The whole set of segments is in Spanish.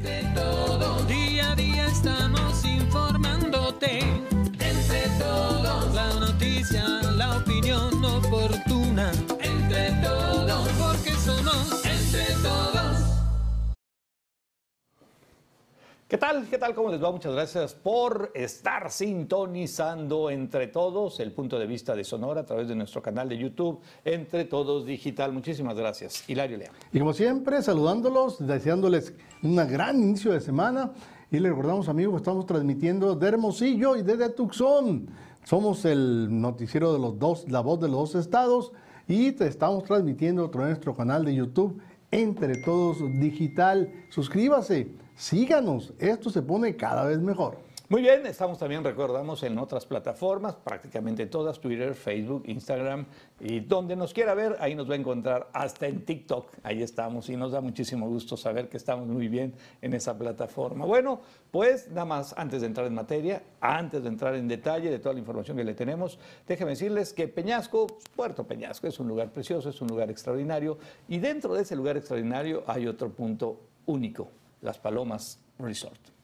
Entre todos, ¿Qué tal? ¿Qué tal? ¿Cómo les va? Muchas gracias por estar sintonizando entre todos el punto de vista de Sonora a través de nuestro canal de YouTube Entre Todos Digital. Muchísimas gracias. Hilario León. Y como siempre, saludándolos, deseándoles un gran inicio de semana. Y les recordamos, amigos, estamos transmitiendo de Hermosillo y desde Tucson. Somos el noticiero de los dos, la voz de los dos estados. Y te estamos transmitiendo a través de nuestro canal de YouTube Entre Todos Digital. Suscríbase, síganos. Esto se pone cada vez mejor. Muy bien, estamos también, recordamos, en otras plataformas, prácticamente todas, Twitter, Facebook, Instagram, y donde nos quiera ver, ahí nos va a encontrar, hasta en TikTok, ahí estamos, y nos da muchísimo gusto saber que estamos muy bien en esa plataforma. Bueno, pues nada más, antes de entrar en materia, antes de entrar en detalle de toda la información que le tenemos, déjenme decirles que Peñasco, Puerto Peñasco, es un lugar precioso, es un lugar extraordinario, y dentro de ese lugar extraordinario hay otro punto único, Las Palomas Resort.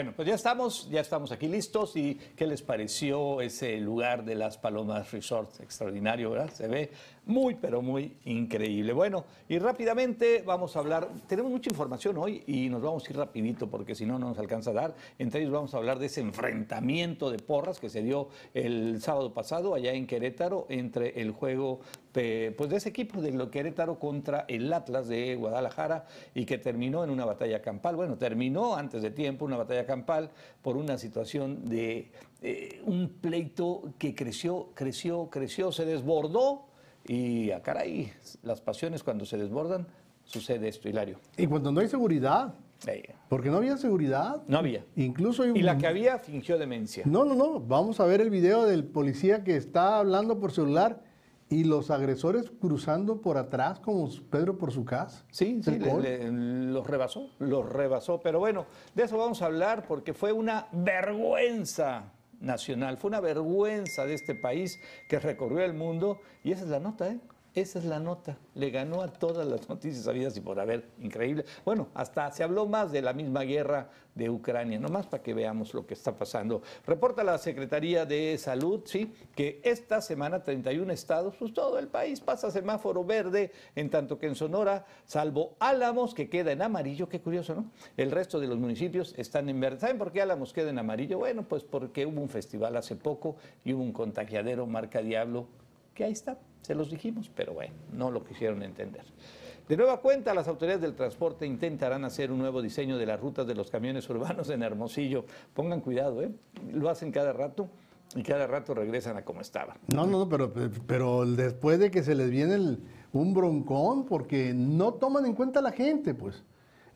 Bueno, pues ya estamos, ya estamos aquí listos. ¿Y qué les pareció ese lugar de las Palomas Resort? Extraordinario, ¿verdad? Se ve muy, pero muy increíble. Bueno, y rápidamente vamos a hablar, tenemos mucha información hoy y nos vamos a ir rapidito porque si no, no nos alcanza a dar. Entre ellos vamos a hablar de ese enfrentamiento de porras que se dio el sábado pasado allá en Querétaro entre el juego pues de ese equipo de lo Querétaro contra el Atlas de Guadalajara y que terminó en una batalla campal. Bueno, terminó antes de tiempo una batalla campal por una situación de eh, un pleito que creció, creció, creció, se desbordó y a ah, caray, las pasiones cuando se desbordan, sucede esto, Hilario. Y cuando no hay seguridad. Porque no había seguridad. No había. Incluso Y la que había fingió demencia. No, no, no. Vamos a ver el video del policía que está hablando por celular y los agresores cruzando por atrás como Pedro por su casa. Sí, sí, los rebasó, los rebasó. Pero bueno, de eso vamos a hablar porque fue una vergüenza nacional. Fue una vergüenza de este país que recorrió el mundo y esa es la nota, ¿eh? Esa es la nota. Le ganó a todas las noticias habidas y por haber. Increíble. Bueno, hasta se habló más de la misma guerra de Ucrania, nomás para que veamos lo que está pasando. Reporta la Secretaría de Salud, sí, que esta semana 31 estados, pues todo el país pasa semáforo verde, en tanto que en Sonora, salvo Álamos, que queda en amarillo, qué curioso, ¿no? El resto de los municipios están en verde. ¿Saben por qué Álamos queda en amarillo? Bueno, pues porque hubo un festival hace poco y hubo un contagiadero marca Diablo, que ahí está se los dijimos, pero bueno, no lo quisieron entender. De nueva cuenta, las autoridades del transporte intentarán hacer un nuevo diseño de las rutas de los camiones urbanos en Hermosillo. Pongan cuidado, ¿eh? Lo hacen cada rato y cada rato regresan a como estaban. No, no, pero, pero después de que se les viene un broncón, porque no toman en cuenta a la gente, pues.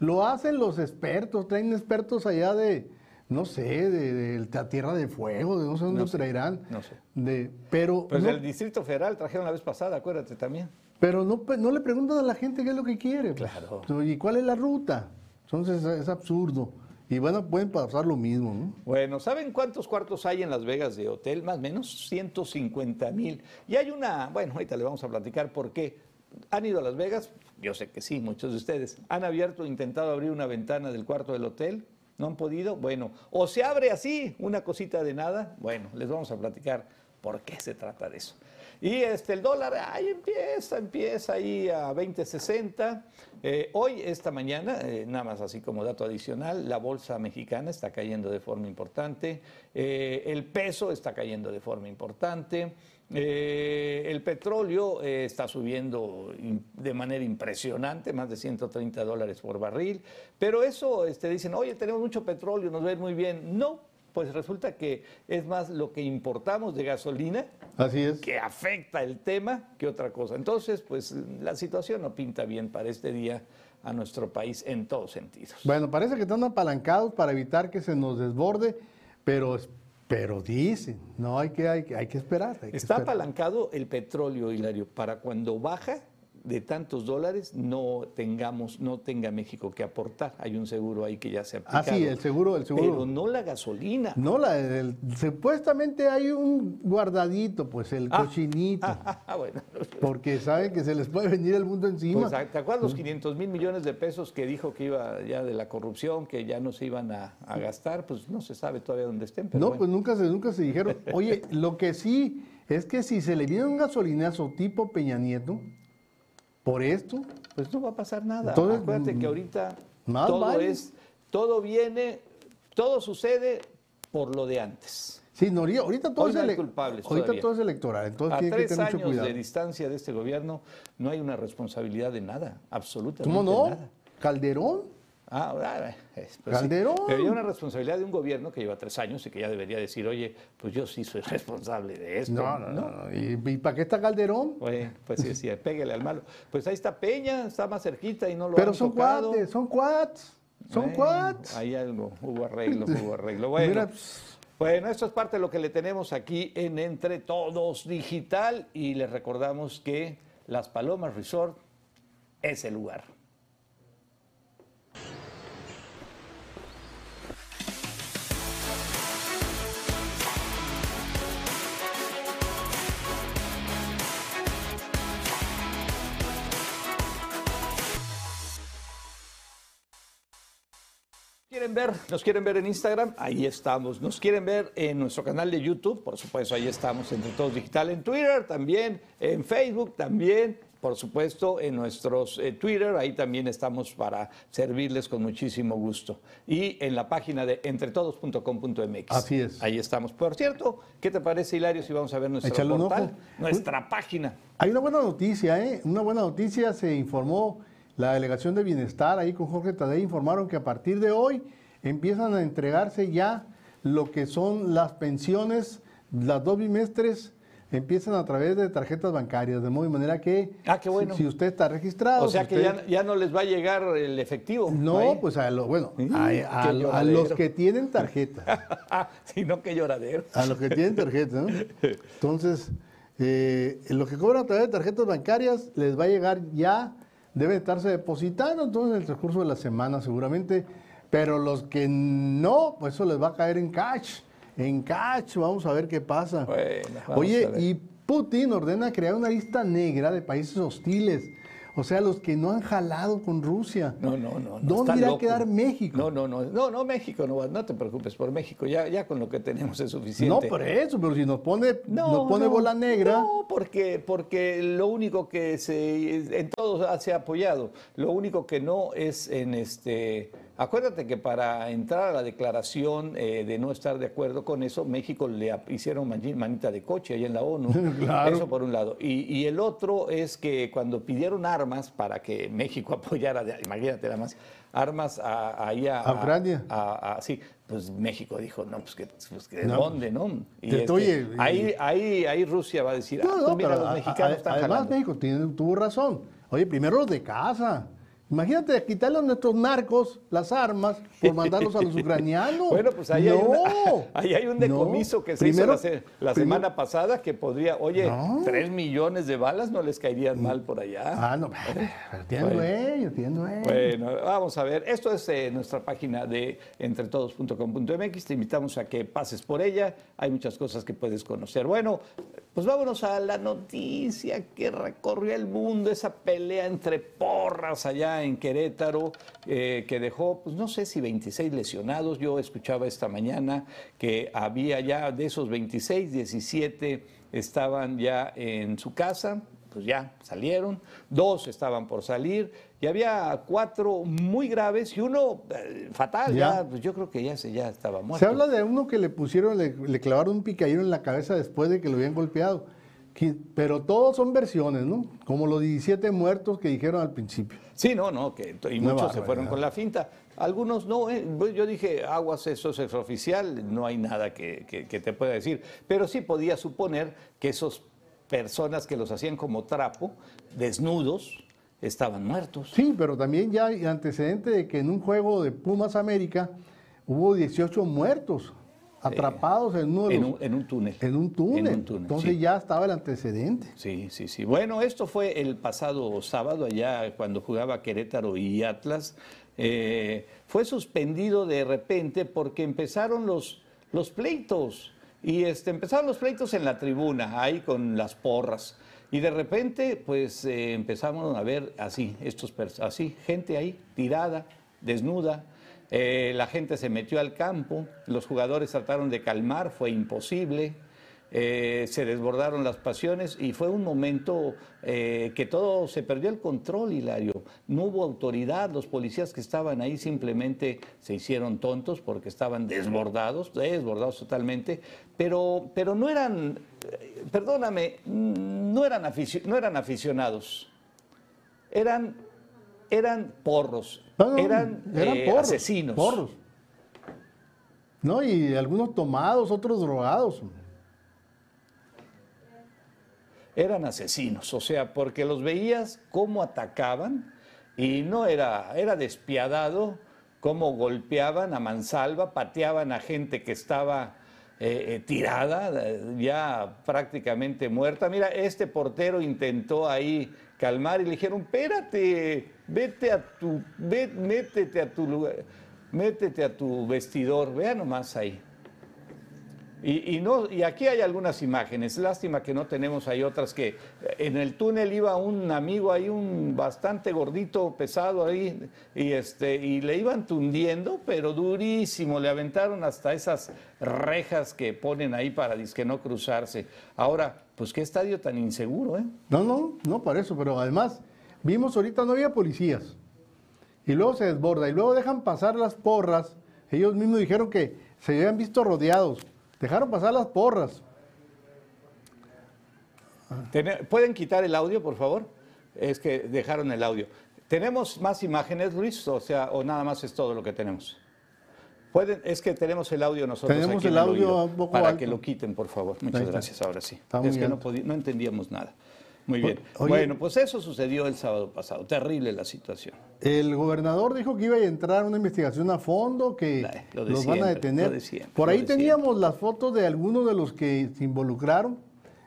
Lo hacen los expertos, traen expertos allá de, no sé, de, la Tierra de Fuego, de no sé dónde traerán. No sé. De, pero pues el Distrito Federal trajeron la vez pasada, acuérdate también. Pero no, no le preguntan a la gente qué es lo que quiere. Pues. Claro. ¿Y cuál es la ruta? Entonces es, absurdo. Y bueno, pueden pasar lo mismo. ¿no? Bueno, ¿saben cuántos cuartos hay en Las Vegas de hotel? Más o menos 150 mil. Y hay una, bueno, ahorita le vamos a platicar por qué. ¿Han ido a Las Vegas? Yo sé que sí, muchos de ustedes. ¿Han abierto, intentado abrir una ventana del cuarto del hotel? ¿No han podido? Bueno, o se abre así, una cosita de nada. Bueno, les vamos a platicar por qué se trata de eso. Y este, el dólar, ahí empieza, empieza ahí a 20.60. Eh, hoy, esta mañana, eh, nada más así como dato adicional, la bolsa mexicana está cayendo de forma importante, eh, el peso está cayendo de forma importante, el petróleo está subiendo de manera impresionante, más de 130 dólares por barril, pero eso este, dicen, oye, tenemos mucho petróleo, nos va muy bien. No, pues resulta que es más lo que importamos de gasolina Así es. que afecta el tema que otra cosa. Entonces, pues la situación no pinta bien para este día a nuestro país en todos sentidos. Bueno, parece que están apalancados para evitar que se nos desborde, pero, pero dicen, no hay que, hay, hay que esperar. Está apalancado el petróleo, Hilario, para cuando baja de tantos dólares no tengamos, no tenga México que aportar. Hay un seguro ahí que ya se ha Ah, sí, el seguro, el seguro. Pero no la gasolina. No, la, el- supuestamente hay un guardadito, pues el Ah. cochinito. Ah, bueno. Porque saben que se les puede venir el mundo encima. Pues, ¿Te acuerdas los 500 mil millones de pesos que dijo que iba ya de la corrupción, que ya no se iban a, a gastar? Pues no se sabe todavía dónde estén. Pero no, bueno. pues nunca se, nunca se dijeron. Oye, lo que sí es que si se le viene un gasolinazo tipo Peña Nieto, por esto, Pues no va a pasar nada. Entonces, Acuérdate que mm, ahorita más todo vale. es, todo viene, todo sucede por lo de antes. sí, no, ahorita- todo, Hoy es, no hay culpables ahorita todavía. todo es electoral, entonces A tiene que tres tener mucho años cuidado. de distancia de este gobierno no hay una responsabilidad de nada, absolutamente ¿Cómo no? nada. Calderón, Ah, ahora, eh, pues sí. Calderón. Pero hay una responsabilidad de un gobierno que lleva tres años y que ya debería decir, oye, pues yo sí soy responsable de esto. no, no, no, no. ¿Y, y para qué está Calderón? Bueno, pues sí, sí, pégale al malo. Pues ahí está Peña, está más cerquita y no lo Pero han son tocado. cuates, son cuates, son Bueno, cuates. Hay algo, hubo arreglo, hubo arreglo. Bueno, Mira, pues, bueno, esto es parte de lo que le tenemos aquí en Entre Todos Digital y les recordamos que Las Palomas Resort es el lugar. ¿Quieren ver? ¿Nos quieren ver en Instagram? Ahí estamos. ¿Nos quieren ver en nuestro canal de YouTube? Por supuesto, ahí estamos entre todos digital. En Twitter también, en Facebook también, por supuesto, en nuestros eh, Twitter, ahí también estamos para servirles con muchísimo gusto. Y en la página de entretodos.com.mx. Así es. Ahí estamos. Por cierto, ¿qué te parece, Hilario, si vamos a ver nuestro portal? Nuestra página. Hay una buena noticia, ¿eh? Una buena noticia, se informó la Delegación de Bienestar, ahí con Jorge Tadei, informaron que a partir de hoy empiezan a entregarse ya lo que son las pensiones, las dos bimestres empiezan a través de tarjetas bancarias, de modo y manera que Ah, qué bueno. si, si usted está registrado... O sea si que usted- ya, ya no les va a llegar el efectivo. No, ahí. pues a lo, bueno, Sí, a, los que tienen tarjeta. sino que lloradero. A los que tienen tarjeta, ¿no? Entonces, eh, los que cobran a través de tarjetas bancarias les va a llegar ya, deben estarse depositando entonces en el transcurso de la semana seguramente, pero los que no, pues eso les va a caer en cash, en cash, vamos a ver qué pasa. Bueno, Oye, y Putin ordena crear una lista negra de países hostiles, o sea, los que no han jalado con Rusia. No, no, no. no, ¿Dónde irá loco. a quedar México? No, no, no, no, no, México, no, no te preocupes por México, ya, ya con lo que tenemos es suficiente. No, por eso, pero si nos pone, No, nos pone no, bola negra. No, porque, porque lo único que se, en todo se ha apoyado, lo único que no es en este, acuérdate que para entrar a la declaración eh, de no estar de acuerdo con eso, México le hicieron mani- manita de coche ahí en la ONU. Claro. Eso por un lado. Y, y el otro es que cuando pidieron armas para que México apoyara, imagínate nada más, armas a, ahí a, A Ucrania. a- a- sí, pues México dijo, no, pues que, pues que de No. dónde, ¿no? Y Te- este, oye, ahí, ahí, ahí Rusia va a decir, ah, No, pues no, mira, los mexicanos están además jalando. México tiene- tuvo razón. Oye, primero los de casa. Imagínate quitarle a nuestros narcos las armas por mandarlos a los ucranianos. Bueno, pues ahí, hay, no, una- ahí hay un decomiso no. que se Primero- hizo la, primero- semana pasada que podría, oye, No. tres millones de balas no les caerían mal por allá. Ah, no, Bueno. dueño, tienen dueño. Bueno, vamos a ver. Esto es eh, nuestra página de entretodos.com.mx. Te invitamos a que pases por ella. Hay muchas cosas que puedes conocer. Bueno, pues vámonos a la noticia que recorrió el mundo, esa pelea entre porras allá en Querétaro, eh, que dejó, pues no sé si 26 lesionados. Yo escuchaba esta mañana que había ya de esos 26, 17 estaban ya en su casa, pues ya salieron, dos estaban por salir y había cuatro muy graves y uno eh, fatal, ya. Ya. pues yo creo que ya, se, ya estaba muerto. Se habla de uno que le pusieron, le, le clavaron un picayero en la cabeza después de que lo habían golpeado. Pero todos son versiones, ¿no? Como los 17 muertos que dijeron al principio. Sí, no, no, que y muchos se fueron con la finta. Algunos no, eh, pues yo dije, aguas, eso es extraoficial, no hay nada que, que- que te pueda decir. Pero sí podía suponer que esas personas que los hacían como trapo, desnudos, estaban muertos. Sí, pero también ya hay antecedente de que en un juego de Pumas América hubo 18 muertos atrapados en uno de En los- un, en un túnel. en un túnel. En un túnel, Entonces sí. ya estaba el antecedente. Sí, sí, sí. Bueno, esto fue el pasado sábado, allá cuando jugaba Querétaro y Atlas. Eh, fue suspendido de repente porque empezaron los, los pleitos. Y este, empezaron los pleitos en la tribuna, ahí con las porras. Y de repente, pues eh, empezamos a ver así, estos así, gente ahí tirada, desnuda. Eh, la gente se metió al campo, los jugadores trataron de calmar, fue imposible. Eh, se desbordaron las pasiones y fue un momento eh, que todo se perdió el control, Hilario. No hubo autoridad, los policías que estaban ahí simplemente se hicieron tontos porque estaban desbordados, desbordados totalmente, pero, pero no eran, perdóname, no eran, no eran aficionados, eran, eran porros, No, no, eran, eh, porros, asesinos. Porros. No, y algunos tomados, otros drogados. eran asesinos, o sea, porque los veías cómo atacaban y no era, era despiadado cómo golpeaban a mansalva, pateaban a gente que estaba eh, eh, tirada, ya prácticamente muerta. Mira, este portero intentó ahí calmar y le dijeron, espérate, vete a tu, ve- métete a tu lugar, métete a tu vestidor, vea nomás ahí. Y, y no, y aquí hay algunas imágenes. Lástima que no tenemos ahí otras que eh, en el túnel iba un amigo ahí, un bastante gordito, pesado ahí, y este, y le iban tundiendo, pero durísimo. Le aventaron hasta esas rejas que ponen ahí para no cruzarse. Ahora, pues qué estadio tan inseguro, ¿eh? No, no, no para eso, pero además vimos ahorita no había policías. Y luego se desborda y luego dejan pasar las porras. Ellos mismos dijeron que se habían visto rodeados. Dejaron pasar las porras. ¿Pueden quitar el audio, por favor? Es que dejaron el audio. ¿Tenemos más imágenes, Luis? O sea, o nada más es todo lo que tenemos. Pueden, es que tenemos el audio nosotros Tenemos aquí el audio oído. un poco Para alto. que lo quiten, por favor. Muchas gracias, ahora sí. Está es que no, no entendíamos nada. Muy bien. oye- bueno, pues eso sucedió el sábado pasado. Terrible la situación. El gobernador dijo que iba a entrar una investigación a fondo, que La- lo de los van a detener. lo de siempre, Por ahí teníamos las fotos de algunos de los que se involucraron.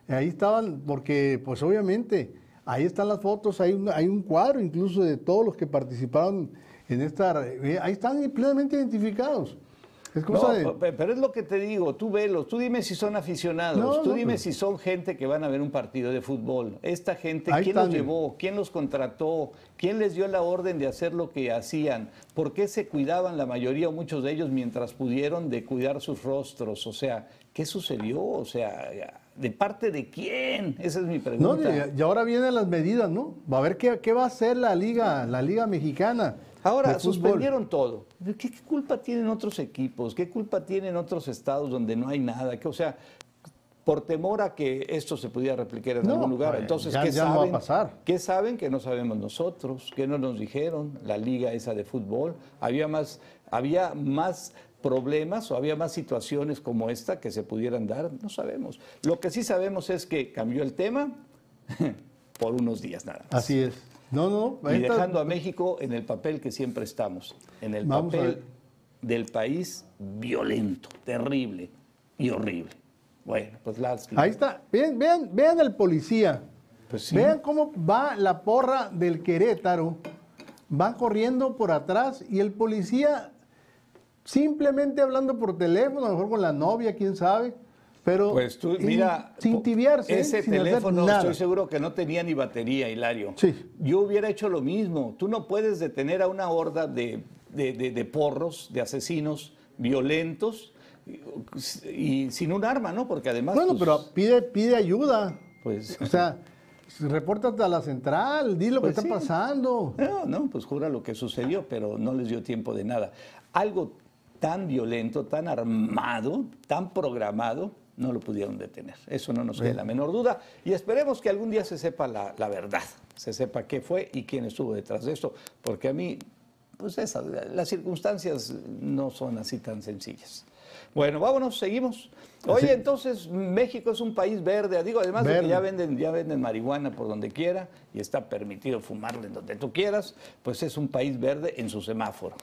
Ahí estaban, porque pues obviamente ahí están las fotos, hay un, hay un cuadro incluso de todos los que participaron en esta... eh, Ahí están plenamente identificados. Es cosa No, de... pero es lo que te digo, tú velos, tú dime si son aficionados, No, tú no, dime pero- si son gente que van a ver un partido de fútbol. Esta gente, Ahí ¿quién los llevó? ¿Quién los contrató? ¿Quién les dio la orden de hacer lo que hacían? ¿Por qué se cuidaban la mayoría o muchos de ellos mientras pudieron de cuidar sus rostros? O sea, ¿qué sucedió? O sea, ¿de parte de quién? Esa es mi No, pregunta. y, y ahora vienen las medidas, ¿no? Va a ver qué, qué va a hacer la liga, la liga mexicana. Ahora, suspendieron todo. ¿Qué, qué culpa tienen otros equipos? ¿Qué culpa tienen otros estados donde no hay nada? Que, o sea, por temor a que esto se pudiera replicar en No, algún lugar. Entonces, ya- ¿qué ya no va a saben? pasar. ¿Qué saben que no sabemos nosotros? ¿Qué no nos dijeron? La liga esa de fútbol. Había más, había más problemas o había más situaciones como esta que se pudieran dar. No sabemos. Lo que sí sabemos es que cambió el tema por unos días nada más. Así es. No, no, Y ahorita- dejando a México en el papel que siempre estamos, en el Vamos papel del país violento, terrible y horrible. Bueno, pues las... Ahí está. Vean, vean, vean el policía. Pues sí. Vean cómo va la porra del Querétaro. Van corriendo por atrás y el policía simplemente hablando por teléfono, a lo mejor con la novia, quién sabe. Pero Pues tú, mira, sin tibiarse, ese sin teléfono nada. estoy seguro que no tenía ni batería, Hilario. Sí. Yo hubiera hecho lo mismo. Tú no puedes detener a una horda de, de- de- de porros, de asesinos violentos y, y sin un arma, ¿no? Porque además... Bueno, pues, pero pide, pide ayuda. Pues... O sea, repórtate a la central, di lo Pues que sí. está pasando. No, no, pues jura lo que sucedió, pero no les dio tiempo de nada. Algo tan violento, tan armado, tan programado, no lo pudieron detener. Eso no nos queda la menor duda. Y esperemos que algún día se sepa la, la verdad, se sepa qué fue y quién estuvo detrás de esto, porque a mí, pues esas, las circunstancias no son así tan sencillas. Bueno, vámonos, seguimos. Oye, entonces México es un país verde, digo, además de que ya venden, ya venden marihuana por donde quiera y está permitido fumarla en donde tú quieras, pues es un país verde en su semáforo.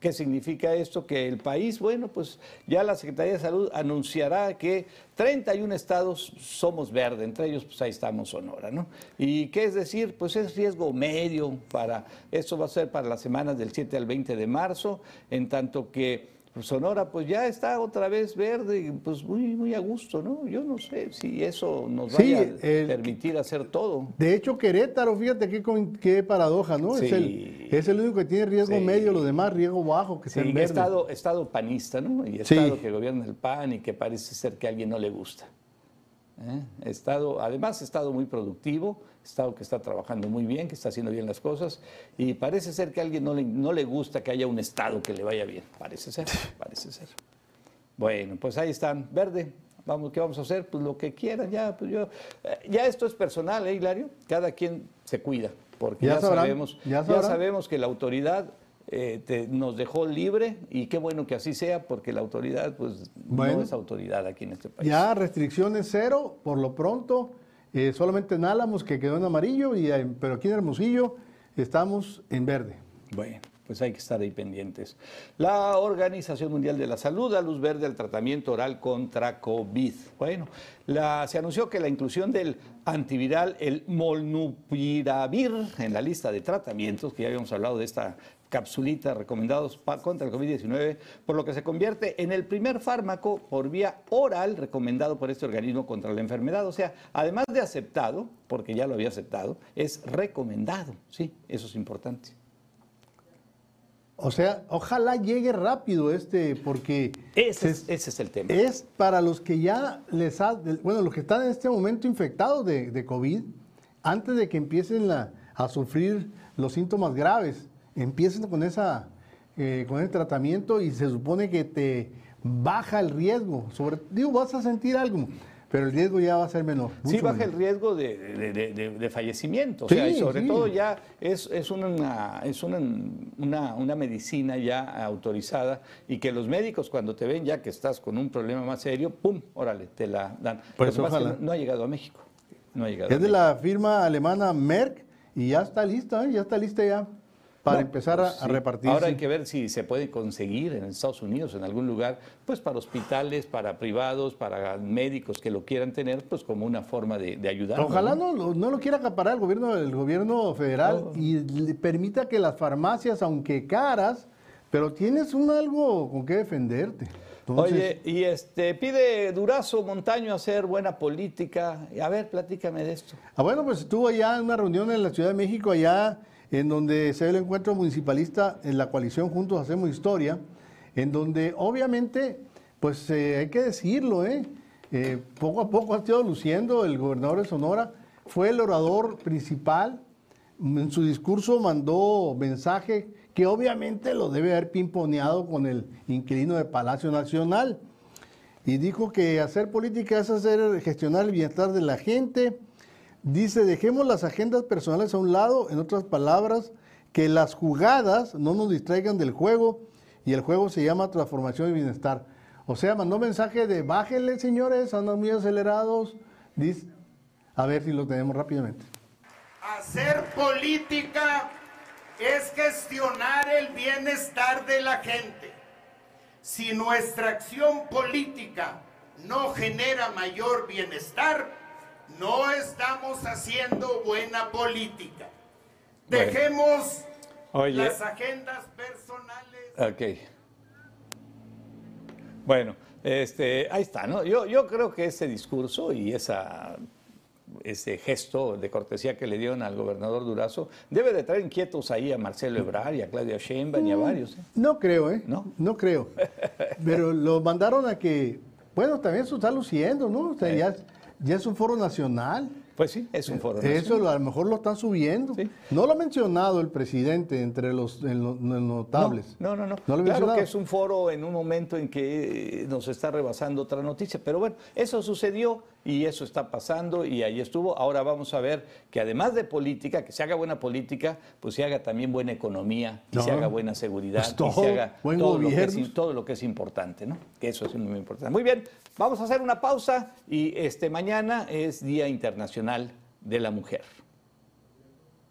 ¿Qué significa esto? Que el país, bueno, pues ya la Secretaría de Salud anunciará que 31 estados somos verde, entre ellos pues ahí estamos Sonora, ¿no? Y qué es decir, pues es riesgo medio para, esto va a ser para las semanas del 7 al 20 de marzo, en tanto que Sonora pues ya está otra vez verde, pues muy, muy a gusto, ¿no? Yo no sé si eso nos Sí, vaya a permitir hacer todo. De hecho, Querétaro, fíjate qué, qué paradoja, ¿no? Es, el, es el único que tiene riesgo Sí. medio, los demás riesgo bajo, que verdes. estado, estado panista, ¿no? Y estado que gobierna el PAN y que parece ser que a alguien no le gusta. ¿Eh? Estado, además, estado muy productivo, estado que está trabajando muy bien, que está haciendo bien las cosas, y parece ser que a alguien no le, no le gusta que haya un estado que le vaya bien. Parece ser, parece ser. Bueno, pues ahí están, verde. Vamos, ¿qué vamos a hacer? Pues lo que quieran, ya, pues yo. eh, ya esto es personal, ¿eh, Hilario? Cada quien se cuida, porque Ya ya, sabrán, sabemos, ya sabemos que la autoridad eh, te- nos dejó libre y qué bueno que así sea, porque la autoridad, pues, Bueno. no es autoridad aquí en este país. Ya restricciones cero, por lo pronto, eh, solamente en Álamos que quedó en amarillo, y, pero aquí en Hermosillo estamos en verde. Bueno, pues hay que estar ahí pendientes. La Organización Mundial de la Salud da luz verde al tratamiento oral contra COVID. Bueno, la- se anunció que la inclusión del antiviral, el molnupiravir, en la lista de tratamientos, que ya habíamos hablado de esta capsulita recomendados contra el COVID-19, por lo que se convierte en el primer fármaco por vía oral recomendado por este organismo contra la enfermedad. O sea, además de aceptado, porque ya lo había aceptado, es recomendado. Sí, eso es importante. O sea, ojalá llegue rápido este, porque Ese, se- es, ese es el tema. es para los que ya les ha, bueno, los que están en este momento infectados de, de COVID, antes de que empiecen la- a sufrir los síntomas graves, empiecen con esa, eh, con el tratamiento y se supone que te baja el riesgo. Sobre, digo, vas a sentir algo, pero el riesgo ya va a ser menor. Sí, baja el riesgo de, de- de- fallecimiento. O Sí, sea, y sobre sí. todo ya es, es, una, es una, una, una medicina ya autorizada y que los médicos cuando te ven ya que estás con un problema más serio, ¡pum! Órale, te la dan. Pues Lo que pasa es que no, ha llegado a México. No ha llegado a Es de la firma alemana Merck y ya está lista, ¿eh? ya está lista ya para No, empezar a, a sí. repartirse. Ahora hay que ver si se puede conseguir en Estados Unidos, en algún lugar, pues para hospitales, para privados, para médicos que lo quieran tener, pues como una forma de, de ayudar. Ojalá no, lo- no lo quiera acaparar el gobierno, el gobierno federal No. y le permita que las farmacias, aunque caras, pero tienes un algo con qué defenderte. Entonces, Oye, y este pide Durazo Montaño hacer buena política. A ver, platícame de esto. ah, bueno, pues estuvo allá en una reunión en la Ciudad de México, allá en donde se ve el encuentro municipalista en la coalición Juntos Hacemos Historia, en donde obviamente, pues eh, hay que decirlo, ¿eh? Eh, poco a poco ha estado luciendo el gobernador de Sonora, fue el orador principal, en su discurso mandó mensaje que obviamente lo debe haber pimponeado con el inquilino de Palacio Nacional. Y dijo que hacer política es hacer gestionar el bienestar de la gente. Dice, dejemos las agendas personales a un lado, en otras palabras, que las jugadas no nos distraigan del juego y el juego se llama transformación y bienestar. O sea, mandó mensaje de bájenle, señores, andan muy acelerados. Dice, a ver si lo tenemos rápidamente. Hacer política es gestionar el bienestar de la gente. Si nuestra acción política no genera mayor bienestar, no estamos haciendo buena política. Bueno. Dejemos Oye. las agendas personales. Ok. Bueno, este, ahí está, ¿no? Yo, yo creo que ese discurso y esa, ese gesto de cortesía que le dieron al gobernador Durazo debe de traer inquietos ahí a Marcelo Ebrard y a Claudia Sheinbaum y a varios. ¿eh? No creo, ¿eh? ¿No? No creo. Pero lo mandaron a que, bueno, también eso está luciendo, ¿no? O sea, ya, ya es un foro nacional. Pues sí, es un foro. Eso nacional. lo- a lo mejor lo están subiendo. Sí. No lo ha mencionado el presidente entre los, en los- en los notables. No, no, no. No lo claro mencionado. que es un foro en un momento en que eh, nos está rebasando otra noticia, pero bueno, eso sucedió y eso está pasando y ahí estuvo. Ahora vamos a ver que además de política, que se haga buena política, pues se haga también buena economía, que se haga buena seguridad, pues que se haga todo, lo que es, importante, ¿no? Que eso es muy importante. Muy bien, vamos a hacer una pausa y este mañana es Día Internacional de la Mujer.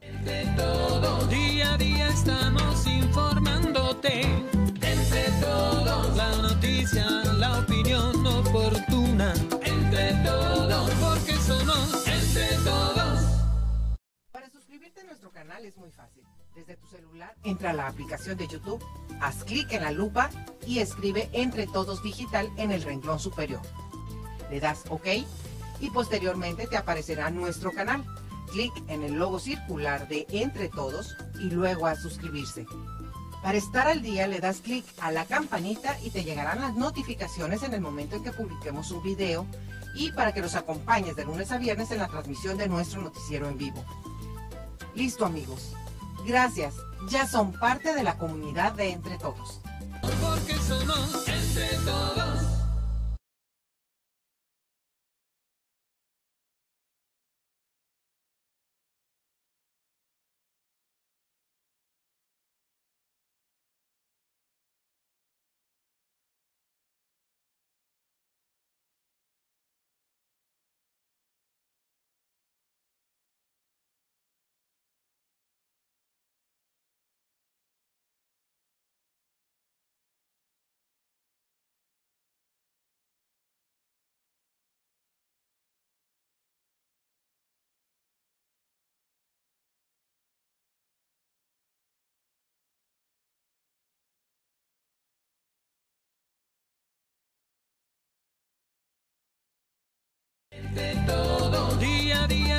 Entre todos, día a día estamos informándote. Entre todos, la noticia, la opinión oportuna entre todos, porque somos entre todos. Para suscribirte a nuestro canal es muy fácil. Desde tu celular, entra a la aplicación de YouTube, haz clic en la lupa y escribe Entre Todos Digital en el renglón superior. Le das OK y posteriormente te aparecerá nuestro canal. Clic en el logo circular de Entre Todos y luego a suscribirse. Para estar al día le das clic a la campanita y te llegarán las notificaciones en el momento en que publiquemos un video y para que nos acompañes de lunes a viernes en la transmisión de nuestro noticiero en vivo. Listo amigos. Gracias. Ya son parte de la comunidad de Entre Todos. Porque somos entre todos.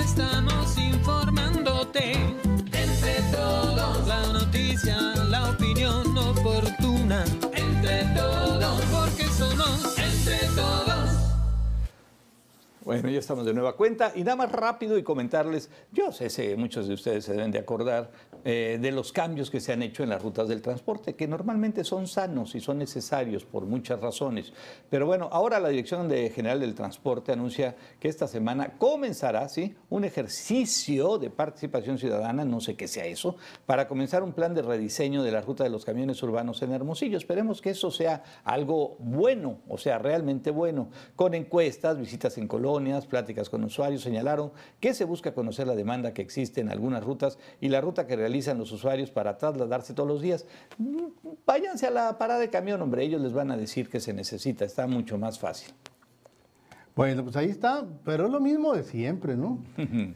Estamos informándote. Bueno, ya estamos de nueva cuenta y nada más rápido y comentarles, yo sé, sé muchos de ustedes se deben de acordar eh, de los cambios que se han hecho en las rutas del transporte, que normalmente son sanos y son necesarios por muchas razones. Pero bueno, ahora la Dirección General del Transporte anuncia que esta semana comenzará ¿sí? un ejercicio de participación ciudadana, no sé qué sea eso, para comenzar un plan de rediseño de la ruta de los camiones urbanos en Hermosillo. Esperemos que eso sea algo bueno, o sea, realmente bueno, con encuestas, visitas en colonias, pláticas con usuarios, señalaron que se busca conocer la demanda que existe en algunas rutas y la ruta que realizan los usuarios para trasladarse todos los días. Mm, Váyanse a la parada de camión, hombre, ellos les van a decir que se necesita, está mucho más fácil. Bueno, pues ahí está, pero es lo mismo de siempre, ¿no?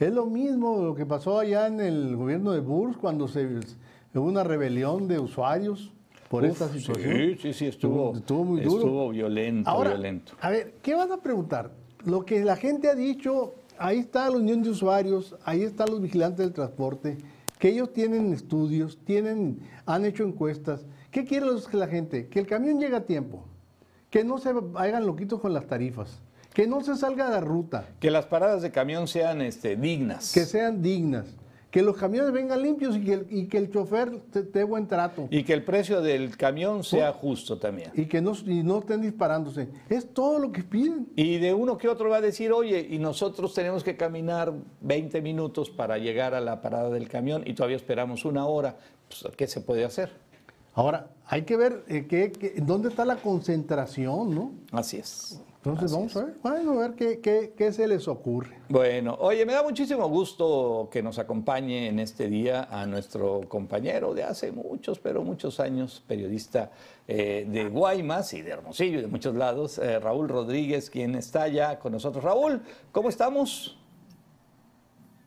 es lo mismo lo que pasó allá en el gobierno de Bush cuando se hubo una rebelión de usuarios por esta situación. Sí, sí, sí, estuvo, estuvo muy duro. Estuvo violento, Ahora, violento. a ver, ¿qué van a preguntar? Lo que la gente ha dicho, ahí está la unión de usuarios, ahí están los vigilantes del transporte, que ellos tienen estudios, tienen, han hecho encuestas. ¿Qué quiere la gente? Que el camión llegue a tiempo, que no se hagan loquitos con las tarifas, que no se salga de la ruta, Que las paradas de camión sean este, dignas. que sean dignas, que los camiones vengan limpios y que el, y que el chofer te dé buen trato. Y que el precio del camión sea justo también. Y que no, y no estén disparándose. Es todo lo que piden. Y de uno que otro va a decir, oye, y nosotros tenemos que caminar 20 minutos para llegar a la parada del camión y todavía esperamos una hora. Pues, ¿Qué se puede hacer? Ahora, hay que ver eh, dónde está la concentración, ¿no? Así es. Entonces Así vamos es. a ver, bueno, a ver qué, qué- qué se les ocurre. Bueno, oye, me da muchísimo gusto que nos acompañe en este día a nuestro compañero de hace muchos, pero muchos años, periodista eh, de Guaymas y de Hermosillo y de muchos lados, eh, Raúl Rodríguez, quien está ya con nosotros. Raúl, ¿cómo estamos?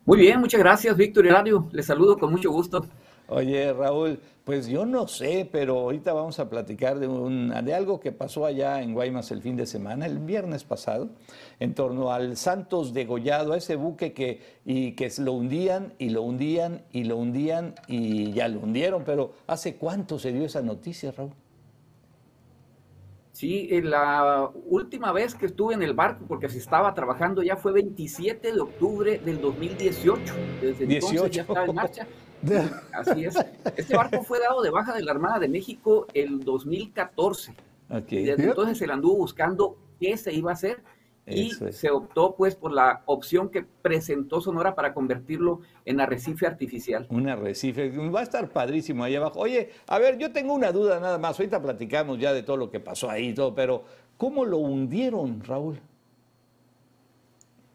Muy bien, muchas gracias, Víctor y Radio. Les saludo con mucho gusto. Oye, Raúl, pues yo no sé, pero ahorita vamos a platicar de, un, de algo que pasó allá en Guaymas el fin de semana, el viernes pasado, en torno al Santos degollado, a ese buque que, y que lo hundían y lo hundían y lo hundían y ya lo hundieron, pero ¿hace cuánto se dio esa noticia, Raúl? Sí, eh, la última vez que estuve en el barco, porque se estaba trabajando ya fue 27 de octubre del 2018. Desde entonces 18. ya estaba en marcha. Así es. Este barco fue dado de baja de la Armada de México el 2014. Ok. Y desde entonces se le anduvo buscando qué se iba a hacer y es. se optó pues por la opción que presentó Sonora para convertirlo en arrecife artificial. Un arrecife, va a estar padrísimo ahí abajo. Oye, a ver, yo tengo una duda nada más, ahorita platicamos ya de todo lo que pasó ahí y todo, pero ¿cómo lo hundieron, Raúl?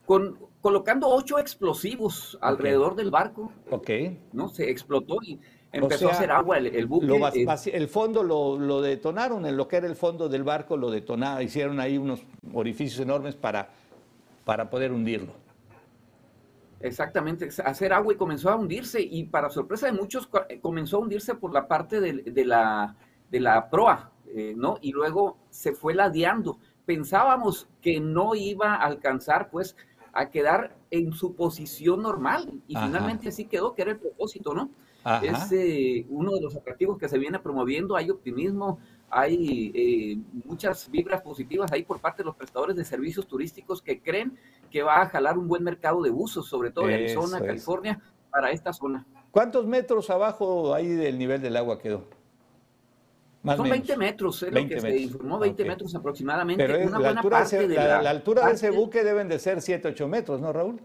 Con, colocando ocho explosivos alrededor del barco, Ok. ¿no? Se explotó y empezó sea, a hacer agua el, el buque. Lo eh, el fondo lo, lo detonaron, en lo que era el fondo del barco lo detonaron, hicieron ahí unos orificios enormes para, para poder hundirlo. exactamente, hacer agua y comenzó a hundirse y para sorpresa de muchos comenzó a hundirse por la parte de, la, de la proa, eh, ¿no? Y luego se fue ladeando. Pensábamos que no iba a alcanzar, pues, a quedar en su posición normal y finalmente así quedó, que era el propósito, ¿no? Es eh, uno de los atractivos que se viene promoviendo, hay optimismo, hay eh, muchas vibras positivas ahí por parte de los prestadores de servicios turísticos que creen que va a jalar un buen mercado de usos, sobre todo en Arizona, California, para esta zona. ¿Cuántos metros abajo ahí del nivel del agua quedó? Son 20 metros, es lo que se informó, 20 metros aproximadamente. Pero una la, buena altura parte de, la, la, altura de ese buque deben de ser 7, 8 metros, ¿no, Raúl?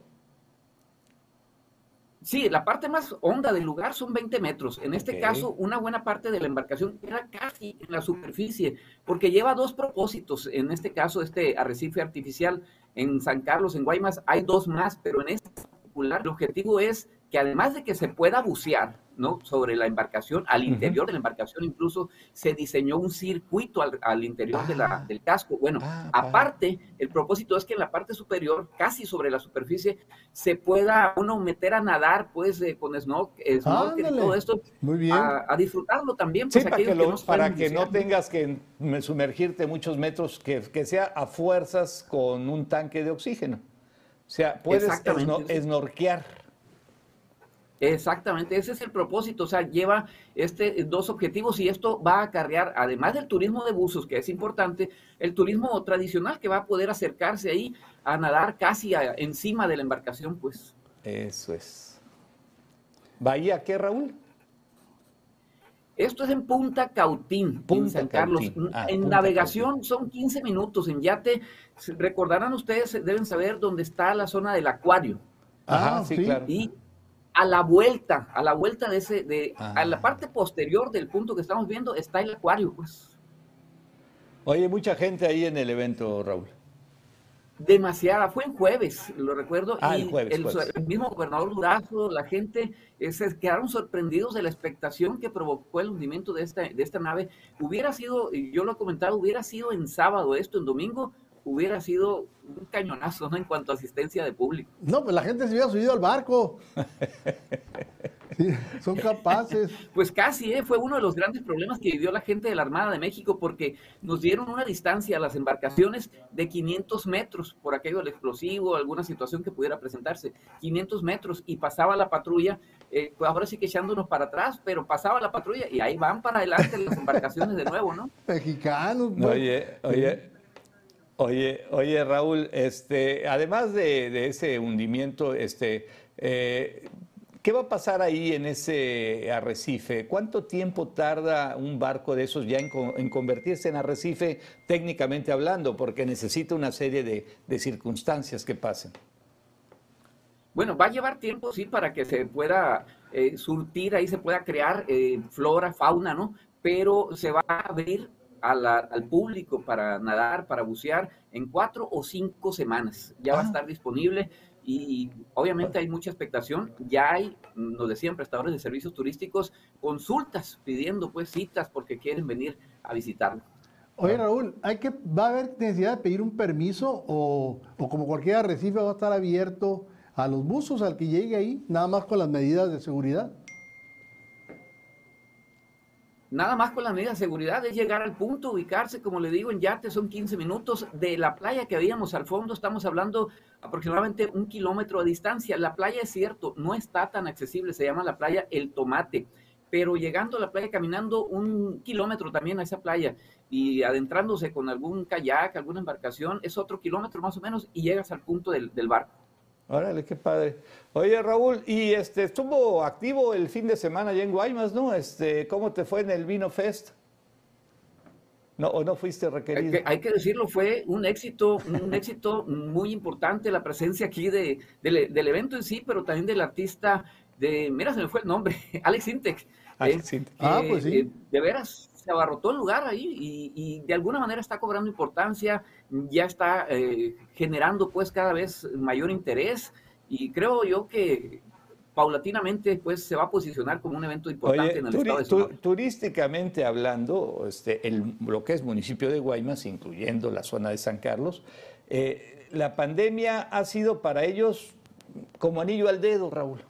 Sí, la parte más honda del lugar son 20 metros. En este caso, una buena parte de la embarcación era casi en la superficie, porque lleva dos propósitos. En este caso, este arrecife artificial en San Carlos, en Guaymas, hay dos más, pero en este particular el objetivo es que además de que se pueda bucear, ¿no? Sobre la embarcación, al interior de la embarcación incluso se diseñó un circuito al, interior de la, ah. del casco. Bueno, ah, aparte, el propósito es que en la parte superior, casi sobre la superficie, se pueda uno meter a nadar, pues, eh, con snorkel, y todo esto. Muy bien. A, disfrutarlo también. Pues, para que, para que no tengas que sumergirte muchos metros, que, que sea a fuerzas con un tanque de oxígeno. O sea, puedes esnorquear. Exactamente, ese es el propósito, o sea, lleva este dos objetivos y esto va a acarrear, además del turismo de buzos, que es importante, el turismo tradicional que va a poder acercarse ahí a nadar casi encima de la embarcación, pues. Eso es. ¿Bahía qué, Raúl? Esto es en Punta Cautín, en San Carlos. Ah, en navegación son 15 minutos, en yate, recordarán ustedes, deben saber dónde está la zona del acuario. Ajá, sí, claro. Y a la vuelta, a la vuelta de ese, de, a la parte posterior del punto que estamos viendo está el acuario, pues. Oye, mucha gente ahí en el evento, Raúl. Demasiada, fue en jueves, lo recuerdo, ah, y el, jueves, el, mismo gobernador Durazo, la gente eh, se quedaron sorprendidos de la expectación que provocó el hundimiento de esta, de esta nave. Hubiera sido, yo lo he comentado, hubiera sido en sábado esto, en domingo, hubiera sido un cañonazo ¿no? en cuanto a asistencia de público. No, pues la gente se hubiera subido al barco. son capaces. Pues casi, ¿eh? fue uno de los grandes problemas que vivió la gente de la Armada de México porque nos dieron una distancia a las embarcaciones de 500 metros por aquello del explosivo, alguna situación que pudiera presentarse. 500 metros y pasaba la patrulla, eh, pues ahora sí que echándonos para atrás, pero pasaba la patrulla y ahí van para adelante las embarcaciones de nuevo, ¿no? Mexicanos. Oye, oye. Oye, oye Raúl, este, además de, ese hundimiento, este, eh, ¿qué va a pasar ahí en ese arrecife? ¿Cuánto tiempo tarda un barco de esos ya en, convertirse en arrecife técnicamente hablando? Porque necesita una serie de, circunstancias que pasen. Bueno, va a llevar tiempo, sí, para que se pueda eh, surtir, ahí se pueda crear eh, flora, fauna, ¿no? Pero se va a abrir al público para nadar, para bucear en cuatro o cinco semanas. Ya va a ah. estar disponible y obviamente hay mucha expectación. Ya hay, nos decían prestadores de servicios turísticos, consultas pidiendo pues citas porque quieren venir a visitarlo. Oye Raúl, ¿hay que, ¿va a haber necesidad de pedir un permiso o, o como cualquier arrecife va a estar abierto a los buzos al que llegue ahí, nada más con las medidas de seguridad? Nada más con las medidas de seguridad es llegar al punto, ubicarse, como le digo, en yate son 15 minutos de la playa que habíamos al fondo, estamos hablando aproximadamente un kilómetro de distancia. La playa es cierto, no está tan accesible, se llama la playa El Tomate, pero llegando a la playa, caminando un kilómetro también a esa playa y adentrándose con algún kayak, alguna embarcación, es otro kilómetro más o menos y llegas al punto del, del barco. Órale, qué padre. Oye, Raúl, y este estuvo activo el fin de semana allá en Guaymas, ¿no? Este, ¿cómo te fue en el Vino Fest? No, o no fuiste requerido. Hay que, decirlo, fue un éxito, un éxito muy importante la presencia aquí de, del evento en sí, pero también del artista de, mira, se me fue el nombre, Alex Intec. Alex eh, ah, pues sí. Eh, de veras, se abarrotó el lugar ahí y, de alguna manera está cobrando importancia, ya está eh, generando pues cada vez mayor interés y creo yo que paulatinamente pues se va a posicionar como un evento importante en el estado de Sonora. Turísticamente hablando, este, el, lo que es municipio de Guaymas, incluyendo la zona de San Carlos, eh, la pandemia ha sido para ellos como anillo al dedo, Raúl.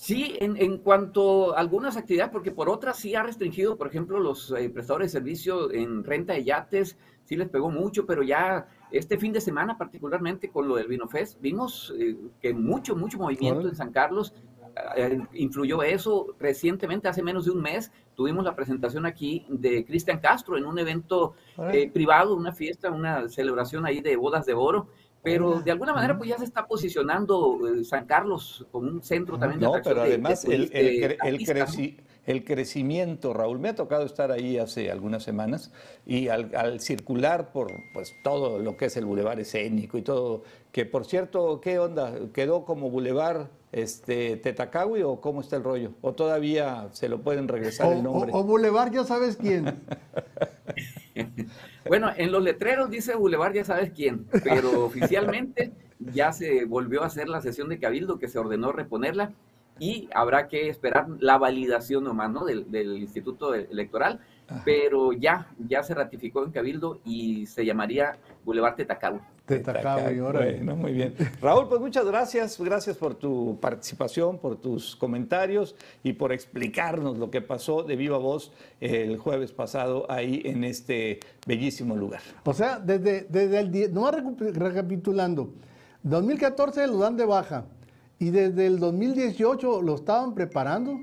Sí, en, en, cuanto a algunas actividades, porque por otras sí ha restringido, por ejemplo, los eh, prestadores de servicio en renta de yates, sí les pegó mucho, pero ya este fin de semana particularmente con lo del Vinofest, vimos eh, que mucho, mucho movimiento en San Carlos, eh, influyó eso. Recientemente, hace menos de un mes, tuvimos la presentación aquí de Cristian Castro en un evento eh, privado, una fiesta, una celebración ahí de bodas de oro pero de alguna manera pues ya se está posicionando eh, San Carlos como un centro también de No, pero además el, el, el, el, crecimiento, Raúl, me ha tocado estar ahí hace algunas semanas y al, al, circular por pues todo lo que es el bulevar escénico y todo, que por cierto, ¿qué onda? ¿Quedó como bulevar este, Tetacawi o cómo está el rollo? ¿O todavía se lo pueden regresar o, el nombre? O, o bulevar ya sabes quién. Bueno, en los letreros dice Boulevard, ya sabes quién, pero oficialmente ya se volvió a hacer la sesión de Cabildo que se ordenó reponerla y habrá que esperar la validación nomás, ¿no? Del, del Instituto Electoral, Ajá. pero ya, ya se ratificó en Cabildo y se llamaría Boulevard Ahora. Bueno, muy bien. Raúl, pues muchas gracias, gracias por tu participación, por tus comentarios y por explicarnos lo que pasó de viva voz el jueves pasado ahí en este bellísimo lugar. O sea, desde, desde el, no recapitulando, 2014 lo dan de baja, y desde el 2018 lo estaban preparando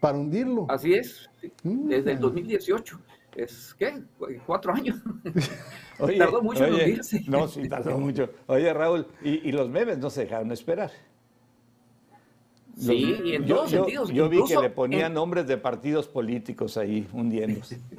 para hundirlo. Así es, desde el 2018. Es, ¿qué? Cuatro años. Oye, tardó mucho oye, en hundirse. No, sí, tardó mucho. Oye, Raúl, y, y, los memes no se dejaron esperar. Sí, los, y en yo, todos yo, sentidos. Yo vi que le ponían en... nombres de partidos políticos ahí hundiéndose.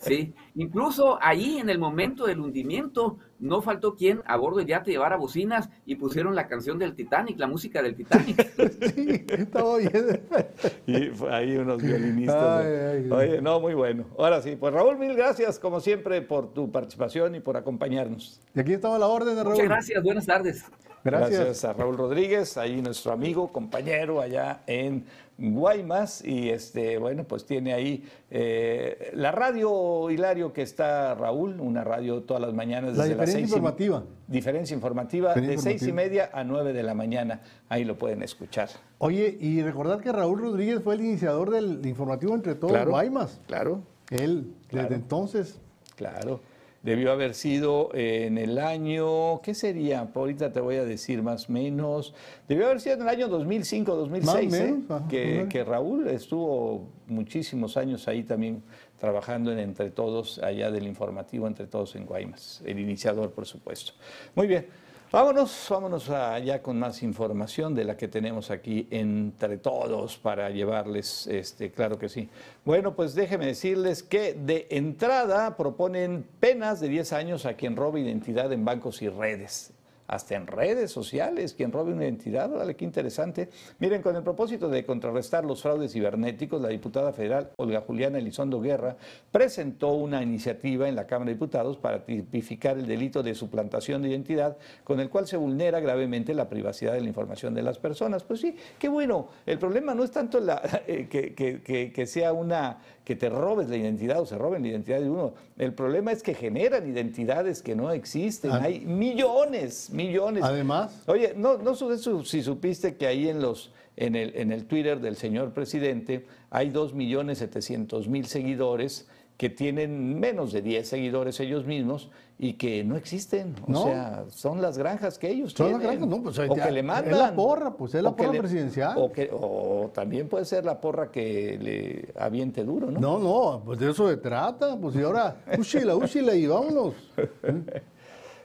Sí, incluso ahí en el momento del hundimiento no faltó quien a bordo del yate llevara bocinas y pusieron la canción del Titanic, la música del Titanic. sí, estaba bien. y ahí unos violinistas. Ay, ay, Oye, no, muy bueno. Ahora sí, pues Raúl, mil gracias como siempre por tu participación y por acompañarnos. Y aquí estaba la orden de Raúl. Muchas gracias, buenas tardes. Gracias. gracias. a Raúl Rodríguez, ahí nuestro amigo, compañero allá en Guaymas y este bueno pues tiene ahí eh, la radio Hilario que está Raúl, una radio todas las mañanas la desde diferencia las seis informativa. Y, diferencia informativa diferencia de seis y media a nueve de la mañana, ahí lo pueden escuchar. Oye, y recordar que Raúl Rodríguez fue el iniciador del informativo entre todos claro, Guaymas. Claro. Él, claro. desde entonces. Claro. Debió haber sido en el año, ¿qué sería? Ahorita te voy a decir más o menos. Debió haber sido en el año 2005, 2006, Más o ¿eh? menos, ajá, que, ajá. que Raúl estuvo muchísimos años ahí también trabajando en Entre Todos, allá del informativo Entre Todos en Guaymas, el iniciador, por supuesto. Muy bien. Vámonos, vámonos allá con más información de la que tenemos aquí entre todos para llevarles, este, claro que sí. Bueno, pues déjenme decirles que de entrada proponen penas de 10 años a quien robe identidad en bancos y redes hasta en redes sociales, quien robe una identidad, órale, qué interesante. Miren, con el propósito de contrarrestar los fraudes cibernéticos, la diputada federal Olga Juliana Elizondo Guerra presentó una iniciativa en la Cámara de Diputados para tipificar el delito de suplantación de identidad, con el cual se vulnera gravemente la privacidad de la información de las personas. Pues sí, qué bueno. El problema no es tanto la, eh, que, sea una que te robes la identidad o se roben la identidad de uno. El problema es que generan identidades que no existen. Ah. Hay millones, millones. Además. Oye, no, no sé si supiste que ahí en los en el, en el Twitter del señor presidente hay 2.700.000 seguidores que tienen menos de 10 seguidores ellos mismos y que no existen. O No. sea, son las granjas que ellos Son las tienen. granjas, no, pues, o ya- que le mandan. es la porra, pues, es la porra le- presidencial. O, que, o también puede ser la porra que le aviente duro, ¿no? No, no, pues de eso se trata. Pues y ahora, úchila, úchila y vámonos.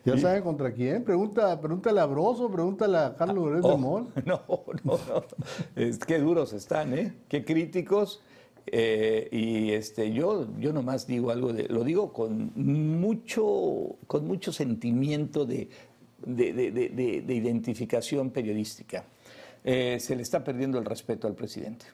Ya saben contra quién. Pregunta, pregúntale a Broso, pregúntale a Carlos Lorenzo Oh, Mol. no, no, no. Es, qué duros están, ¿eh? Qué críticos. Eh, y este, yo, yo nomás digo algo de, lo digo con mucho, con mucho sentimiento de, de, de- de- de- de identificación periodística. Eh, se le está perdiendo el respeto al presidente.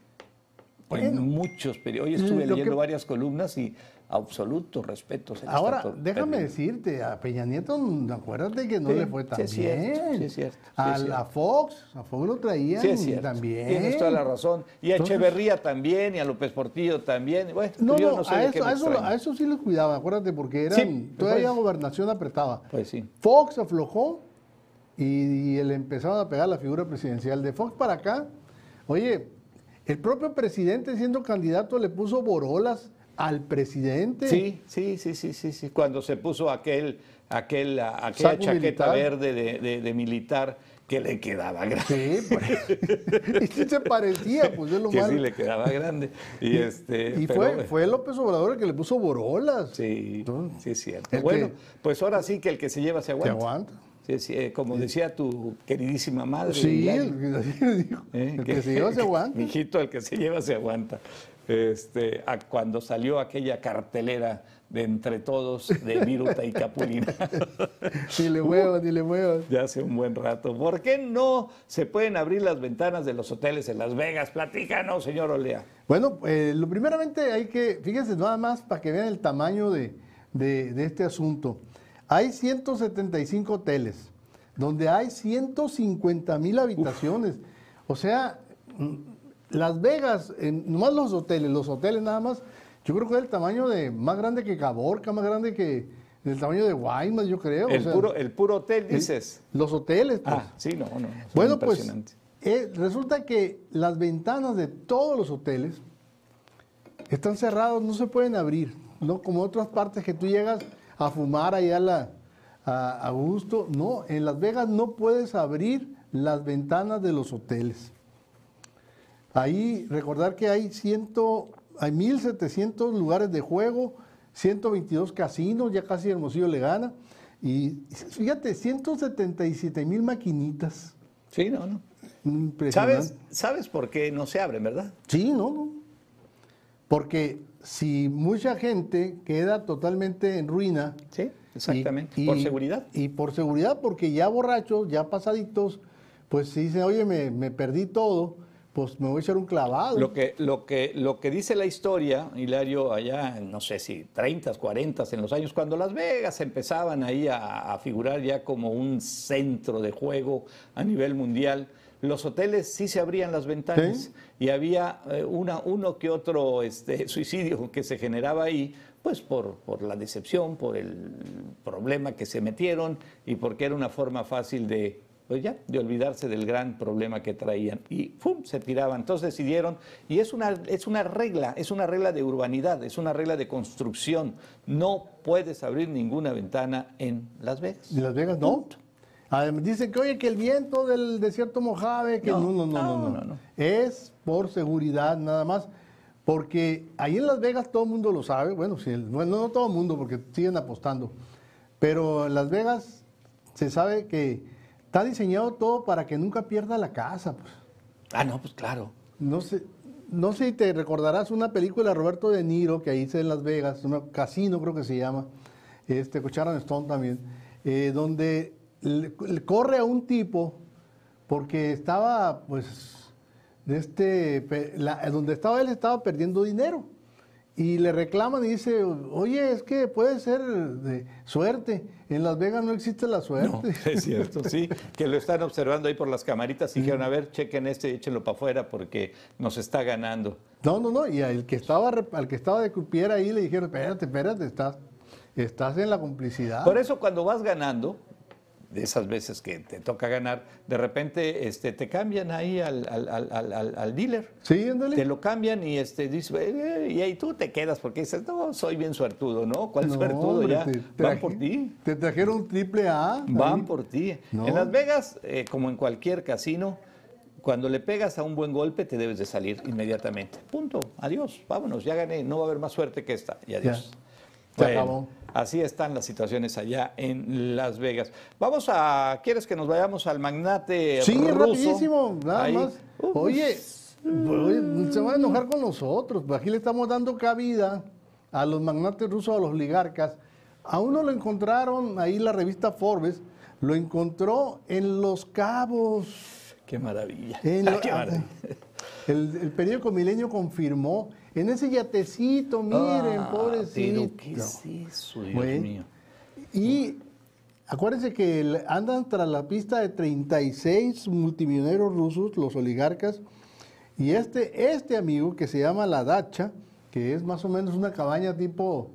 En muchos periódicos. Hoy estuve Lo leyendo que- varias columnas y absoluto respeto. se Ahora, déjame decirte, a Peña Nieto, mm, acuérdate que no Sí, le fue sí tan es cierto, bien. sí es cierto, sí a la. Fox, a Fox lo traían Sí, es cierto. también. Tienes toda la razón. Y a Entonces- Echeverría también, y a López Portillo también. Bueno, No, yo no, no sé a, de eso, a, eso, extraña. a eso sí lo cuidaba, acuérdate, porque eran, Sí, todavía pues. gobernación apretaba. Pues sí. Fox aflojó y, le empezaron a pegar la figura presidencial. De Fox para acá, oye, el propio presidente siendo candidato le puso borolas al presidente. Sí, sí, sí, sí, sí, sí. Cuando se puso aquel, aquel, aquella Saco chaqueta militar. verde de, de- de militar que le quedaba grande. Sí, pues. y sí se parecía, pues es lo que malo. sí le quedaba grande. Y, este, Y pero, fue, fue López Obrador el que le puso borolas. Sí, sí es cierto. el Bueno, que- pues ahora sí que el que se lleva se ¿Te aguanta. aguanta? Eh, como decía tu queridísima madre. Sí, el. ¿eh? el que se lleva se aguanta. Mijito, el que se lleva se aguanta. Este, a cuando salió aquella cartelera de entre todos de Viruta y Capulina. Ni le muevas, ni le muevas. ya hace un buen rato. ¿Por qué no se pueden abrir las ventanas de los hoteles en Las Vegas? Platícanos, señor Olea. Bueno, eh, lo primeramente hay que, fíjense nada más para que vean el tamaño de, de- de este asunto. Hay 175 hoteles, donde hay 150 mil habitaciones. O sea, mm, Las Vegas, en, nomás los hoteles, los hoteles nada más, yo creo que es el tamaño de, más grande que Caborca, más grande que el tamaño de Guaymas, yo creo. o El, sea, puro, el puro hotel, el- dices. Los hoteles, pues. Ah, sí, no, no. Bueno, pues eh, resulta que las ventanas de todos los hoteles están cerradas, no se pueden abrir, no como otras partes que tú llegas a fumar allá a, la- a, a gusto. No, en Las Vegas no puedes abrir las ventanas de los hoteles. Ahí recordar que hay ciento, hay 1.700 lugares de juego, 122 casinos, ya casi Hermosillo le gana. Y fíjate, 177 mil maquinitas. Sí, no, no. Impresionante. ¿Sabes, ¿Sabes por qué no se abren, verdad? Sí, no, no. Porque si mucha gente queda totalmente en ruina. Sí, exactamente. y- por y- seguridad. Y por seguridad, porque ya borrachos, ya pasaditos, pues si dicen, oye, me, me perdí todo, pues me voy a echar un clavado. Lo que, lo, que, lo que dice la historia, Hilario, allá, no sé si 30, 40, en los años cuando Las Vegas empezaban ahí a, a figurar ya como un centro de juego a nivel mundial, los hoteles sí se abrían las ventanas Sí. y había eh, una, uno que otro este, suicidio que se generaba ahí, pues por, por la decepción, por el problema que se metieron y porque era una forma fácil de, pues ya, de olvidarse del gran problema que traían. Y ¡pum! se tiraban. Entonces decidieron, y es una, es una regla, es una regla de urbanidad, es una regla de construcción. No puedes abrir ninguna ventana en Las Vegas. Las Vegas no. Dicen que, oye, que el viento del desierto Mojave, que no, No, no, no, no. Es por seguridad nada más. Porque ahí en Las Vegas todo el mundo lo sabe. Bueno, sí, el- bueno, no todo el mundo, porque siguen apostando. Pero en Las Vegas se sabe que está diseñado todo para que nunca pierda la casa. Pues. Ah, no, pues claro. No sé, no sé si te recordarás una película de Roberto De Niro que hice en Las Vegas, un casino creo que se llama, este, con Sharon Stone también, eh, donde le- le corre a un tipo porque estaba, pues, de este, la- donde estaba él estaba perdiendo dinero. Y le reclaman y dice, oye, es que puede ser de suerte. En Las Vegas no existe la No, suerte. es cierto, sí, que lo están observando ahí por las camaritas y dijeron, a ver, chequen este, échenlo para afuera porque nos está ganando. No, no, no. Y al que estaba, al que estaba de cupiera ahí le dijeron, espérate, espérate, estás, estás en la complicidad. Por eso cuando vas ganando, de esas veces que te toca ganar, de repente este, te cambian ahí al, al- al- al- al- al dealer. Sí, ándale. Te lo cambian y este, dices, "Eh", y ahí tú te quedas porque dices, no, soy bien suertudo, ¿no? ¿Cuál No, suertudo? hombre, ya, te van por ti. Te trajeron triple A. Van ahí. por ti. No. En Las Vegas, eh, como en cualquier casino, cuando le pegas a un buen golpe, te debes de salir inmediatamente. Punto. Adiós. Vámonos. Ya gané. No va a haber más suerte que esta. Y adiós. Se acabó. Así están las situaciones allá en Las Vegas. Vamos a. ¿Quieres que nos vayamos al magnate Sí, ruso? rapidísimo, nada Ahí. más. Oye, se van a enojar con nosotros. Aquí le estamos dando cabida a los magnates rusos, a los oligarcas. A uno lo encontraron, ahí la revista Forbes, lo encontró en Los Cabos. Qué maravilla. En lo- Qué maravilla. El, el periódico Milenio confirmó, en ese yatecito, miren, Ah, pobrecito. Pero ¿qué es eso, Dios Bueno. mío? Y acuérdense que andan tras la pista de 36 multimillonarios rusos, los oligarcas, y este, este amigo que se llama La Dacha, que es más o menos una cabaña tipo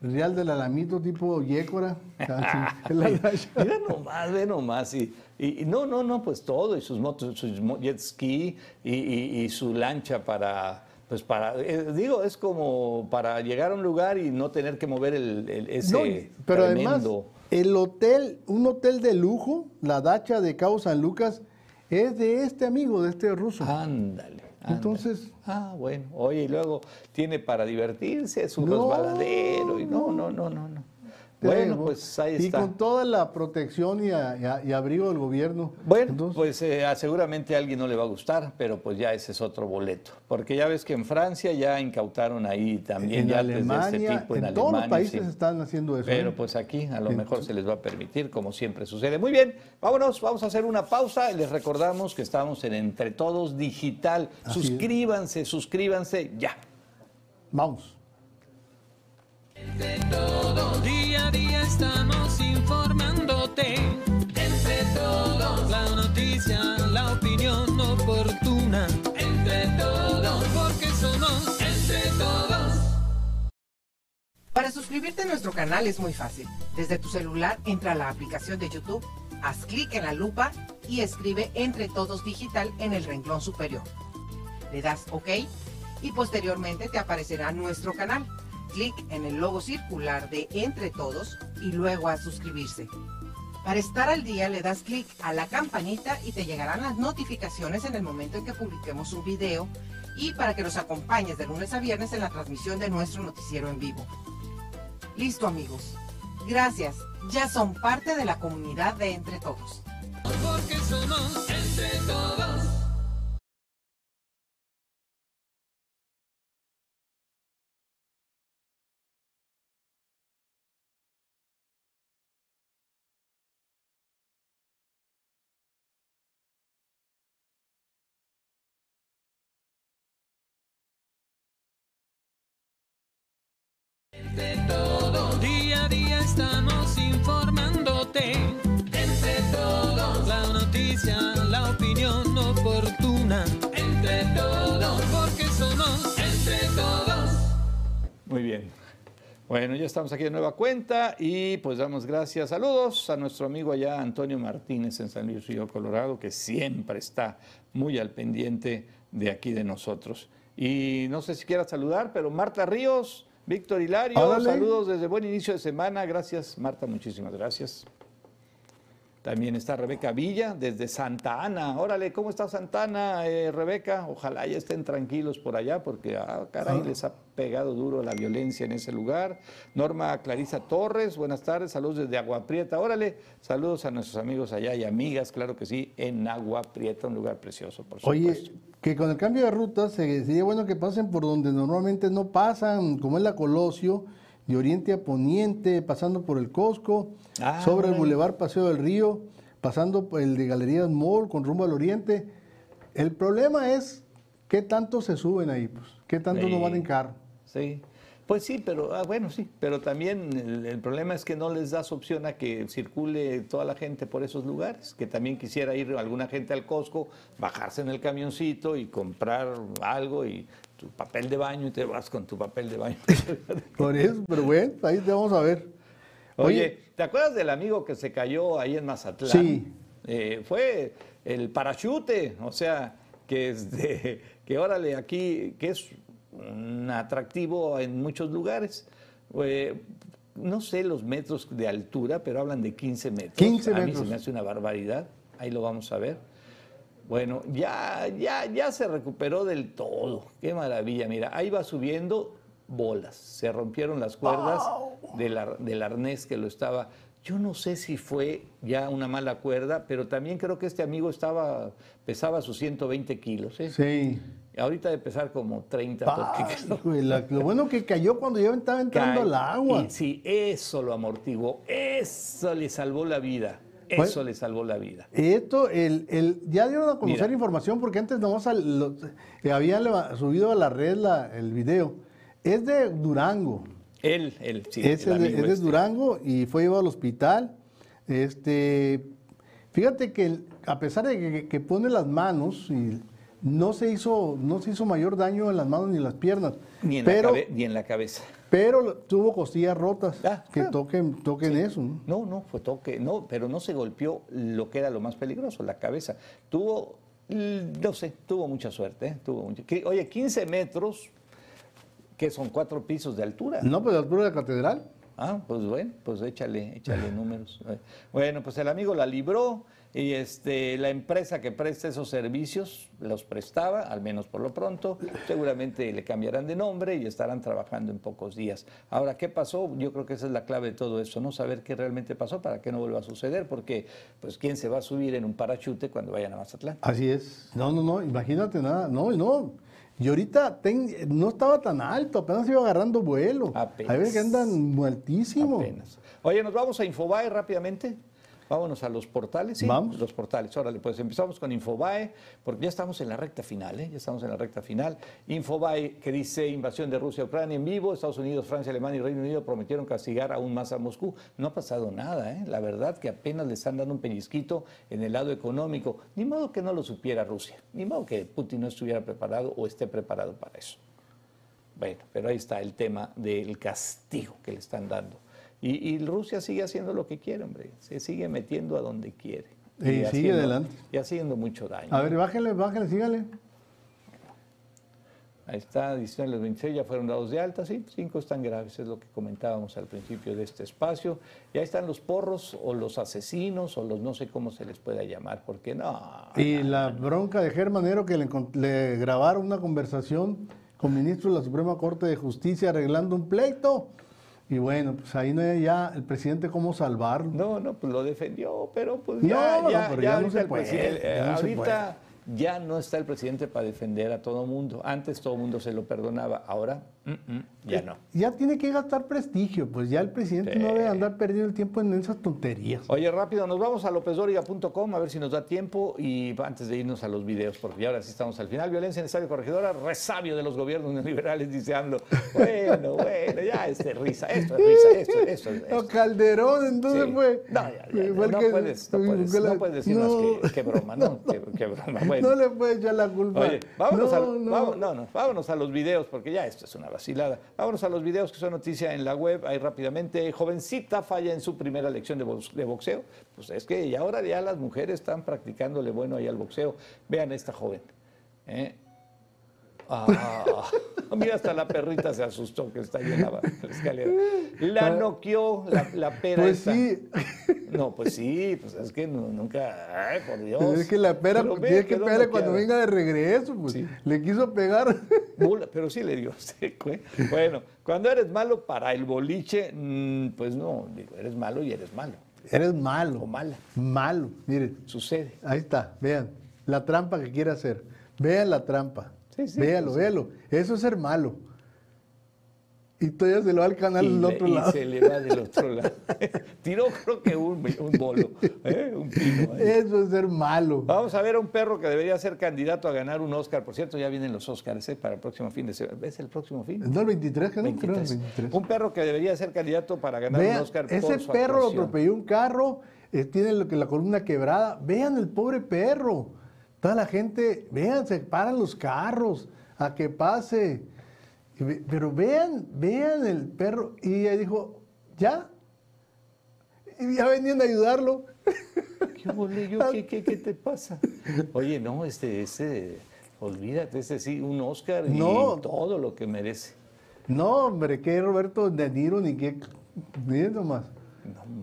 Real del Alamito tipo Yécora. Mira nomás, ve nomás. Y, y- no, no, no, pues todo. Y sus motos, su mo- jet ski y, y- y su lancha para. Pues para, eh, digo, es como para llegar a un lugar y no tener que mover el, el- ese No, pero además, tremendo- el hotel, un hotel de lujo, la dacha de Cabo San Lucas, es de este amigo, de este ruso. Ándale. Entonces- Ah, bueno. Oye, y luego tiene para divertirse, su No, resbaladero. Y no, no, no, no, no. Bueno, pues ahí y está. con toda la protección y, a- y y abrigo del gobierno. Bueno, Entonces, pues eh, seguramente a alguien no le va a gustar, pero pues ya ese es otro boleto. Porque ya ves que en Francia ya incautaron ahí también en yates de Alemania, este tipo. En, en todos los Alemania, países sí. están haciendo eso. Pero ¿eh? pues aquí a lo mejor se les va a permitir, como siempre sucede. Muy bien, vámonos, vamos a hacer una pausa. Les recordamos que estamos en Entre Todos Digital. Es. suscríbanse, suscríbanse ya. Vamos. Todo día a día estamos informándote. Entre todos, la noticia, la opinión oportuna. Entre todos, porque somos entre todos. Para suscribirte a nuestro canal es muy fácil. Desde tu celular entra a la aplicación de YouTube, haz clic en la lupa y escribe Entre Todos Digital en el renglón superior. Le das OK y posteriormente te aparecerá nuestro canal. Clic en el logo circular de Entre Todos y luego a suscribirse. Para estar al día le das clic a la campanita y te llegarán las notificaciones en el momento en que publiquemos un video y para que nos acompañes de lunes a viernes en la transmisión de nuestro noticiero en vivo. Listo amigos. Gracias. Ya son parte de la comunidad de Entre Todos. Porque somos entre todos. Estamos informándote. Entre todos, la noticia, la opinión oportuna. Entre todos, porque somos entre todos. Muy bien. Bueno, ya estamos aquí de nueva cuenta y pues damos gracias. Saludos a nuestro amigo allá Antonio Martínez en San Luis Río Colorado, que siempre está muy al pendiente de aquí de nosotros. Y no sé si quieras saludar, pero Marta Ríos, Víctor Hilario, saludos desde buen inicio de semana. Gracias, Marta, muchísimas gracias. También está Rebeca Villa desde Santa Ana. Órale, ¿cómo está Santa Ana, eh, Rebeca? Ojalá ya estén tranquilos por allá porque, ah, caray, les ha pegado duro la violencia en ese lugar. Norma Clarisa Torres, buenas tardes, saludos desde Agua Prieta. Órale, saludos a nuestros amigos allá y amigas, claro que sí, en Agua Prieta, un lugar precioso, por supuesto. Oye, que con el cambio de ruta se- sería bueno que pasen por donde normalmente no pasan, como es la Colosio, de oriente a poniente, pasando por el Costco, Ah, sobre el. Boulevard Paseo del Río, pasando por el de Galerías Mall con rumbo al oriente. El problema es qué tanto se suben ahí, pues, qué tanto no van en carro. Sí, pues sí, pero ah, bueno, sí, pero también el, el problema es que no les das opción a que circule toda la gente por esos lugares, que también quisiera ir alguna gente al Costco, bajarse en el camioncito y comprar algo y tu papel de baño y te vas con tu papel de baño. Por eso, pero bueno, ahí te vamos a ver. Oye, ¿te acuerdas del amigo que se cayó ahí en Mazatlán? Sí. Eh, fue el parachute, o sea, que es de, que órale aquí, que es un atractivo en muchos lugares. Eh, no sé los metros de altura, pero hablan de 15 metros. 15 A mí se metros. me hace una barbaridad. Ahí lo vamos a ver. Bueno, ya, ya, ya se recuperó del todo. Qué maravilla. Mira, ahí va subiendo bolas. Se rompieron las cuerdas del, ar- del arnés que lo estaba. Yo no sé si fue ya una mala cuerda, pero también creo que este amigo estaba, pesaba sus 120 kilos. ¿eh? Sí. Ahorita de pesar como 30. porque Ay, quedó- hijo de la- lo bueno que cayó cuando ya estaba entrando Cae. al agua. Y sí, eso lo amortiguó. Eso le salvó la vida. Eso le salvó la vida. Esto, el, el, ya dieron a conocer Mira. información porque antes nomás al- los- eh, habían subido a la red la- el video. Es de Durango. Él, él, sí. es, el el es de este. Durango y fue llevado al hospital. Este, fíjate que a pesar de que, que pone las manos y no se hizo, no se hizo mayor daño en las manos ni en las piernas. Ni en, pero, la, cabe- ni en la cabeza. Pero tuvo costillas rotas. Ah, que claro. toquen, toquen eso. ¿no? No, no, fue toque, no, pero no se golpeó lo que era lo más peligroso, la cabeza. Tuvo, mm, no sé, tuvo mucha suerte, ¿eh? tuvo mucha- Oye, 15 metros, que son cuatro pisos de altura. No, pues la altura de la catedral. Ah, pues bueno, pues échale, échale números. Eh, Bueno, pues el amigo la libró y este, la empresa que presta esos servicios los prestaba, al menos por lo pronto. Seguramente le cambiarán de nombre y estarán trabajando en pocos días. Ahora, ¿qué pasó? Yo creo que esa es la clave de todo eso, no saber qué realmente pasó para que no vuelva a suceder, porque pues quién se va a subir en un parachute cuando vayan a Mazatlán. Así es. No, no, no, imagínate nada. No, no. Y ahorita ten- no estaba tan alto, apenas iba agarrando vuelo. Apenas. A ver que andan muertísimo. Apenas. Oye, nos vamos a Infobae rápidamente. Vámonos a los portales, sí. Vamos. Los portales. Órale, pues empezamos con Infobae, porque ya estamos en la recta final, ¿eh? Ya estamos en la recta final. Infobae que dice invasión de Rusia a Ucrania en vivo. Estados Unidos, Francia, Alemania y Reino Unido prometieron castigar aún más a Moscú. No ha pasado nada, ¿eh? La verdad que apenas le están dando un pellizquito en el lado económico. Ni modo que no lo supiera Rusia. Ni modo que Putin no estuviera preparado o esté preparado para eso. Bueno, pero ahí está el tema del castigo que le están dando. Y, y Rusia sigue haciendo lo que quiere, hombre. Se sigue metiendo a donde quiere. Y sigue haciendo- adelante. Y haciendo mucho daño. A ver, bájenle, bájenle, sígale. Ahí está, diciendo los 26 ya fueron dados de alta, sí, cinco están graves, es lo que comentábamos al principio de este espacio. Y ahí están los porros o los asesinos o los no sé cómo se les pueda llamar, porque no. Y la bronca de Germanero que le, le grabaron una conversación con ministros de la Suprema Corte de Justicia arreglando un pleito. Y bueno, pues ahí no hay ya el presidente cómo salvarlo. No, no, pues lo defendió, pero pues No, ya, no, ya, pero ya ya no ahorita se puede, ya no se ahorita ya no está el presidente para defender a todo mundo. Antes todo mundo se lo perdonaba, ahora mm, mm, ya no. Ya tiene que gastar prestigio, pues ya el presidente Sí. no debe andar perdiendo el tiempo en esas tonterías. Oye, rápido, nos vamos a lópezdoriga.com a ver si nos da tiempo y antes de irnos a los videos, porque ya ahora sí estamos al final. Violencia necesaria corregidora, resabio de los gobiernos neoliberales, dice AMLO. Bueno, bueno, ya es de risa, esto es risa, esto, esto, esto. No, Calderón, entonces Sí. fue. No, ya, ya, no, que- puedes, no, puedes, la- no puedes decir más que, que broma, ¿no? Que, que broma. Bueno. No le puedes echar la culpa. Oye, vámonos, no, a, no. vámonos- no, no, vámonos a los videos, porque ya esto es una vacilada. Vámonos a los videos que son noticia en la web, ahí rápidamente. Jovencita falla en su primera lección de, box- de boxeo. Pues es que y ahora ya las mujeres están practicándole bueno ahí al boxeo. Vean a esta joven. ¿eh? Ah, mira, hasta la perrita se asustó que está ahí en la, escalera. La noqueó la, la pera Pues esta. sí. No, pues sí, pues es que no- nunca, ay, por Dios. Es que la pera, Pero tiene que pegarle cuando venga de regreso, pues. Sí. Le quiso pegar. Pero sí le dio seco, ¿eh? Bueno, cuando eres malo para el boliche, mm, pues no, digo, eres malo y eres malo. Eres malo. O mala. Malo. Miren, Sucede. ahí está, vean. La trampa que quiere hacer. Vean la trampa. Sí, sí, véalo, sí. véalo. Eso es ser malo. Y todavía se lo va al canal y, del le- otro y lado. se le va del otro lado. Tiró creo que un, un bolo, ¿eh? un pino. ahí. Eso es ser malo. Vamos a ver a un perro que debería ser candidato a ganar un Oscar. Por cierto, ya vienen los Oscars ¿eh? para el próximo fin de semana. ¿Es el próximo fin? No, el 23, que no, creo, el 23. 23. Un perro que debería ser candidato para ganar un Oscar ese por su perro lo atropelló un carro, eh, tiene lo que la columna quebrada. Vean el pobre perro. Toda la gente, vean, se paran los carros a que pase. Pero vean, vean el perro. Y ella dijo, ¿ya? Y ya venían a ayudarlo. ¿Qué, ole, yo, ¿qué, qué, qué te pasa? Oye, no, este, este, olvídate, este sí, un Oscar y No. todo lo que merece. No, hombre, que Roberto De Niro ni qué. Miren nomás.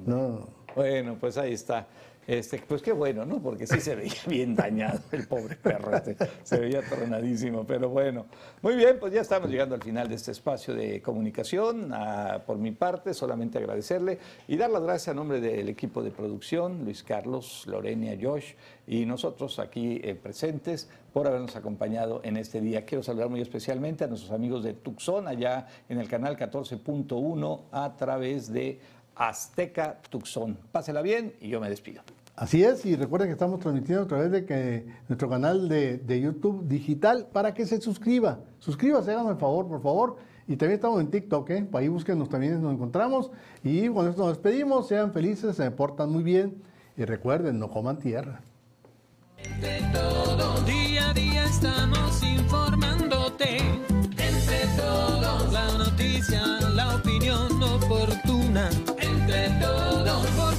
No. Bueno, pues ahí está. Este, pues qué bueno, ¿no? Porque sí se veía bien dañado el pobre perro, este, se veía tronadísimo, pero bueno. Muy bien, pues ya estamos llegando al final de este espacio de comunicación. Ah, por mi parte, solamente agradecerle y dar las gracias a nombre del equipo de producción, Luis Carlos, Lorenia, Josh y nosotros aquí eh, presentes por habernos acompañado en este día. Quiero saludar muy especialmente a nuestros amigos de Tucson, allá en el canal 14.1 a través de Azteca Tucson. Pásela bien y yo me despido. Así es, y recuerden que estamos transmitiendo a través de que nuestro canal de, de YouTube digital para que se suscriba. Suscríbase, háganme el favor, por favor. Y también estamos en TikTok, ¿eh? Ahí búsquenos, también nos encontramos. Y con esto nos despedimos, sean felices, se portan muy bien. Y recuerden, no coman tierra. Entre todos, día a día estamos informándote. Entre todos, la noticia, la opinión oportuna. Entre todos, porque somos